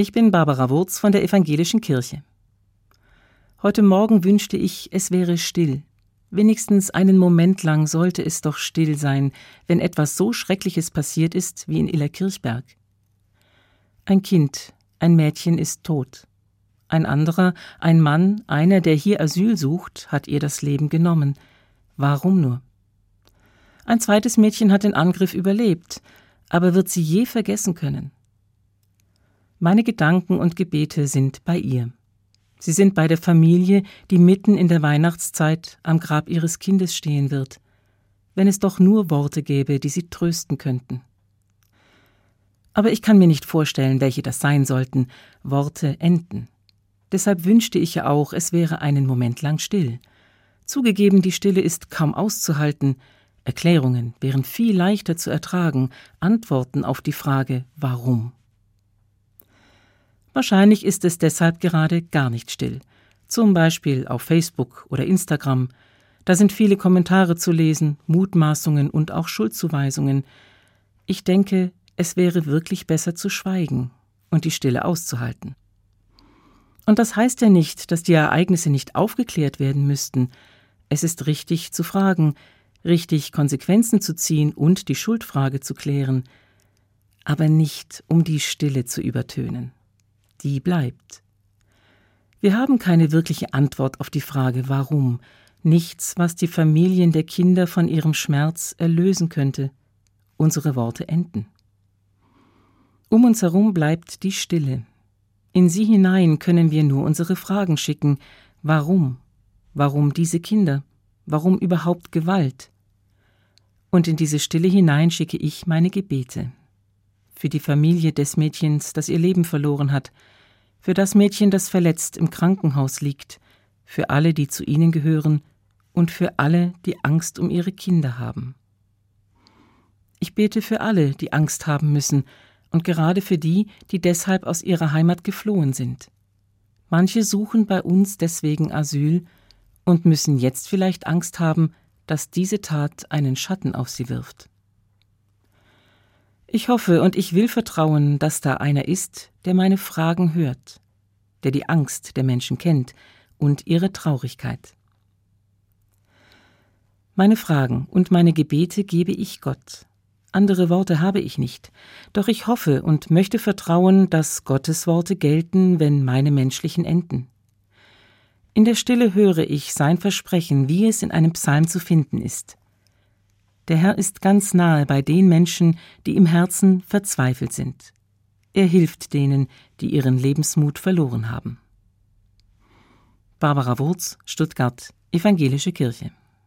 Ich bin Barbara Wurz von der Evangelischen Kirche. Heute Morgen wünschte ich, es wäre still. Wenigstens einen Moment lang sollte es doch still sein, wenn etwas so Schreckliches passiert ist wie in Illerkirchberg. Ein Kind, ein Mädchen ist tot. Ein anderer, ein Mann, einer, der hier Asyl sucht, hat ihr das Leben genommen. Warum nur? Ein zweites Mädchen hat den Angriff überlebt, aber wird sie je vergessen können? Meine Gedanken und Gebete sind bei ihr. Sie sind bei der Familie, die mitten in der Weihnachtszeit am Grab ihres Kindes stehen wird, wenn es doch nur Worte gäbe, die sie trösten könnten. Aber ich kann mir nicht vorstellen, welche das sein sollten. Worte enden. Deshalb wünschte ich ja auch, es wäre einen Moment lang still. Zugegeben, die Stille ist kaum auszuhalten. Erklärungen wären viel leichter zu ertragen, Antworten auf die Frage warum. Wahrscheinlich ist es deshalb gerade gar nicht still. Zum Beispiel auf Facebook oder Instagram. Da sind viele Kommentare zu lesen, Mutmaßungen und auch Schuldzuweisungen. Ich denke, es wäre wirklich besser zu schweigen und die Stille auszuhalten. Und das heißt ja nicht, dass die Ereignisse nicht aufgeklärt werden müssten. Es ist richtig zu fragen, richtig Konsequenzen zu ziehen und die Schuldfrage zu klären, aber nicht um die Stille zu übertönen die bleibt. Wir haben keine wirkliche Antwort auf die Frage warum, nichts, was die Familien der Kinder von ihrem Schmerz erlösen könnte. Unsere Worte enden. Um uns herum bleibt die Stille. In sie hinein können wir nur unsere Fragen schicken. Warum? Warum diese Kinder? Warum überhaupt Gewalt? Und in diese Stille hinein schicke ich meine Gebete für die Familie des Mädchens, das ihr Leben verloren hat, für das Mädchen, das verletzt im Krankenhaus liegt, für alle, die zu ihnen gehören und für alle, die Angst um ihre Kinder haben. Ich bete für alle, die Angst haben müssen, und gerade für die, die deshalb aus ihrer Heimat geflohen sind. Manche suchen bei uns deswegen Asyl und müssen jetzt vielleicht Angst haben, dass diese Tat einen Schatten auf sie wirft. Ich hoffe und ich will vertrauen, dass da einer ist, der meine Fragen hört, der die Angst der Menschen kennt und ihre Traurigkeit. Meine Fragen und meine Gebete gebe ich Gott. Andere Worte habe ich nicht, doch ich hoffe und möchte vertrauen, dass Gottes Worte gelten, wenn meine menschlichen enden. In der Stille höre ich sein Versprechen, wie es in einem Psalm zu finden ist. Der Herr ist ganz nahe bei den Menschen, die im Herzen verzweifelt sind. Er hilft denen, die ihren Lebensmut verloren haben. Barbara Wurz, Stuttgart, Evangelische Kirche